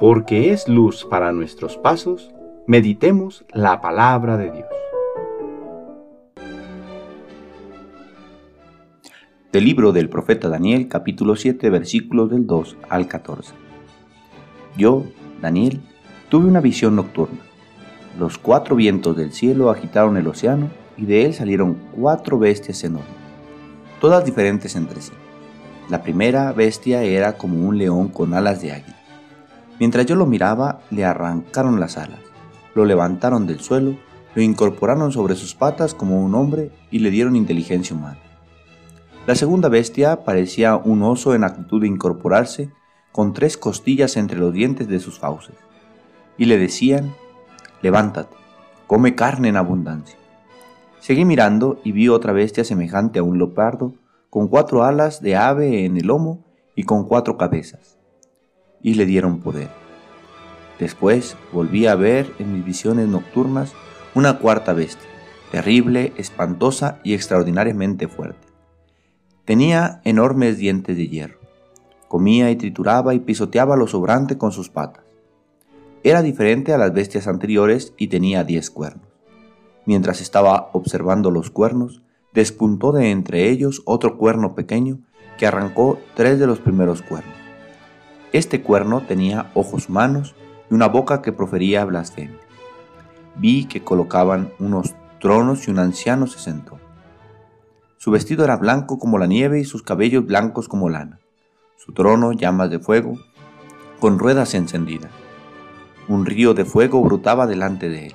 porque es luz para nuestros pasos, meditemos la palabra de Dios. Del libro del profeta Daniel, capítulo 7, versículos del 2 al 14. Yo, Daniel, tuve una visión nocturna. Los cuatro vientos del cielo agitaron el océano y de él salieron cuatro bestias enormes, todas diferentes entre sí. La primera bestia era como un león con alas de águila Mientras yo lo miraba, le arrancaron las alas, lo levantaron del suelo, lo incorporaron sobre sus patas como un hombre y le dieron inteligencia humana. La segunda bestia parecía un oso en actitud de incorporarse, con tres costillas entre los dientes de sus fauces, y le decían, levántate, come carne en abundancia. Seguí mirando y vi otra bestia semejante a un leopardo, con cuatro alas de ave en el lomo y con cuatro cabezas y le dieron poder. Después volví a ver en mis visiones nocturnas una cuarta bestia, terrible, espantosa y extraordinariamente fuerte. Tenía enormes dientes de hierro. Comía y trituraba y pisoteaba lo sobrante con sus patas. Era diferente a las bestias anteriores y tenía diez cuernos. Mientras estaba observando los cuernos, despuntó de entre ellos otro cuerno pequeño que arrancó tres de los primeros cuernos. Este cuerno tenía ojos humanos y una boca que profería blasfemia. Vi que colocaban unos tronos y un anciano se sentó. Su vestido era blanco como la nieve y sus cabellos blancos como lana. Su trono llamas de fuego, con ruedas encendidas. Un río de fuego brotaba delante de él.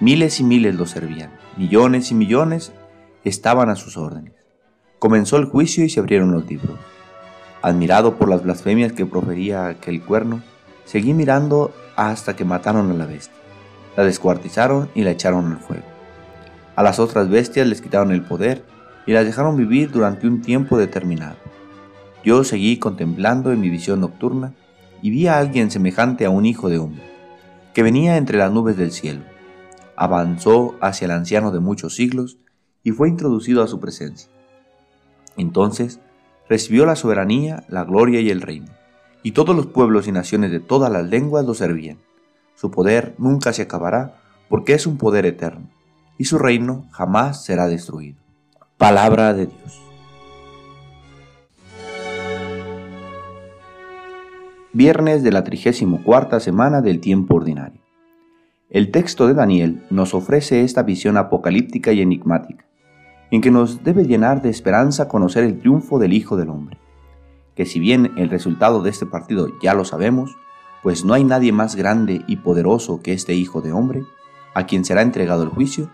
Miles y miles lo servían, millones y millones estaban a sus órdenes. Comenzó el juicio y se abrieron los libros. Admirado por las blasfemias que profería aquel cuerno, seguí mirando hasta que mataron a la bestia. La descuartizaron y la echaron al fuego. A las otras bestias les quitaron el poder y las dejaron vivir durante un tiempo determinado. Yo seguí contemplando en mi visión nocturna y vi a alguien semejante a un hijo de hombre, que venía entre las nubes del cielo. Avanzó hacia el anciano de muchos siglos y fue introducido a su presencia. Entonces recibió la soberanía, la gloria y el reino, y todos los pueblos y naciones de todas las lenguas lo servían. Su poder nunca se acabará, porque es un poder eterno, y su reino jamás será destruido. Palabra de Dios. Viernes de la 34 semana del tiempo ordinario. El texto de Daniel nos ofrece esta visión apocalíptica y enigmática en que nos debe llenar de esperanza conocer el triunfo del Hijo del Hombre. Que si bien el resultado de este partido ya lo sabemos, pues no hay nadie más grande y poderoso que este Hijo de Hombre, a quien será entregado el juicio,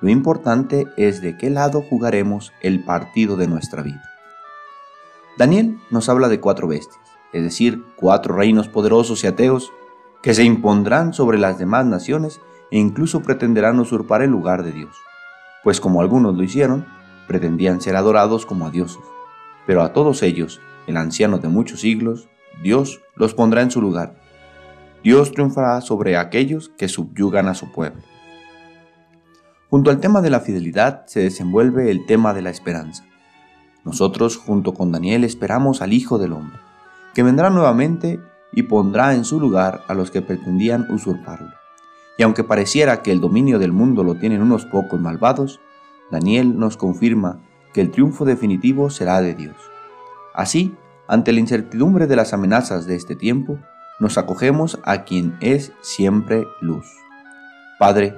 lo importante es de qué lado jugaremos el partido de nuestra vida. Daniel nos habla de cuatro bestias, es decir, cuatro reinos poderosos y ateos que se impondrán sobre las demás naciones e incluso pretenderán usurpar el lugar de Dios pues como algunos lo hicieron, pretendían ser adorados como a dioses. Pero a todos ellos, el anciano de muchos siglos, Dios los pondrá en su lugar. Dios triunfará sobre aquellos que subyugan a su pueblo. Junto al tema de la fidelidad se desenvuelve el tema de la esperanza. Nosotros, junto con Daniel, esperamos al Hijo del Hombre, que vendrá nuevamente y pondrá en su lugar a los que pretendían usurparlo. Y aunque pareciera que el dominio del mundo lo tienen unos pocos malvados, Daniel nos confirma que el triunfo definitivo será de Dios. Así, ante la incertidumbre de las amenazas de este tiempo, nos acogemos a quien es siempre luz. Padre,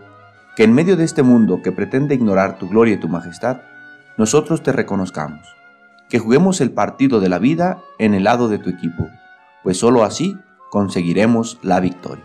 que en medio de este mundo que pretende ignorar tu gloria y tu majestad, nosotros te reconozcamos, que juguemos el partido de la vida en el lado de tu equipo, pues sólo así conseguiremos la victoria.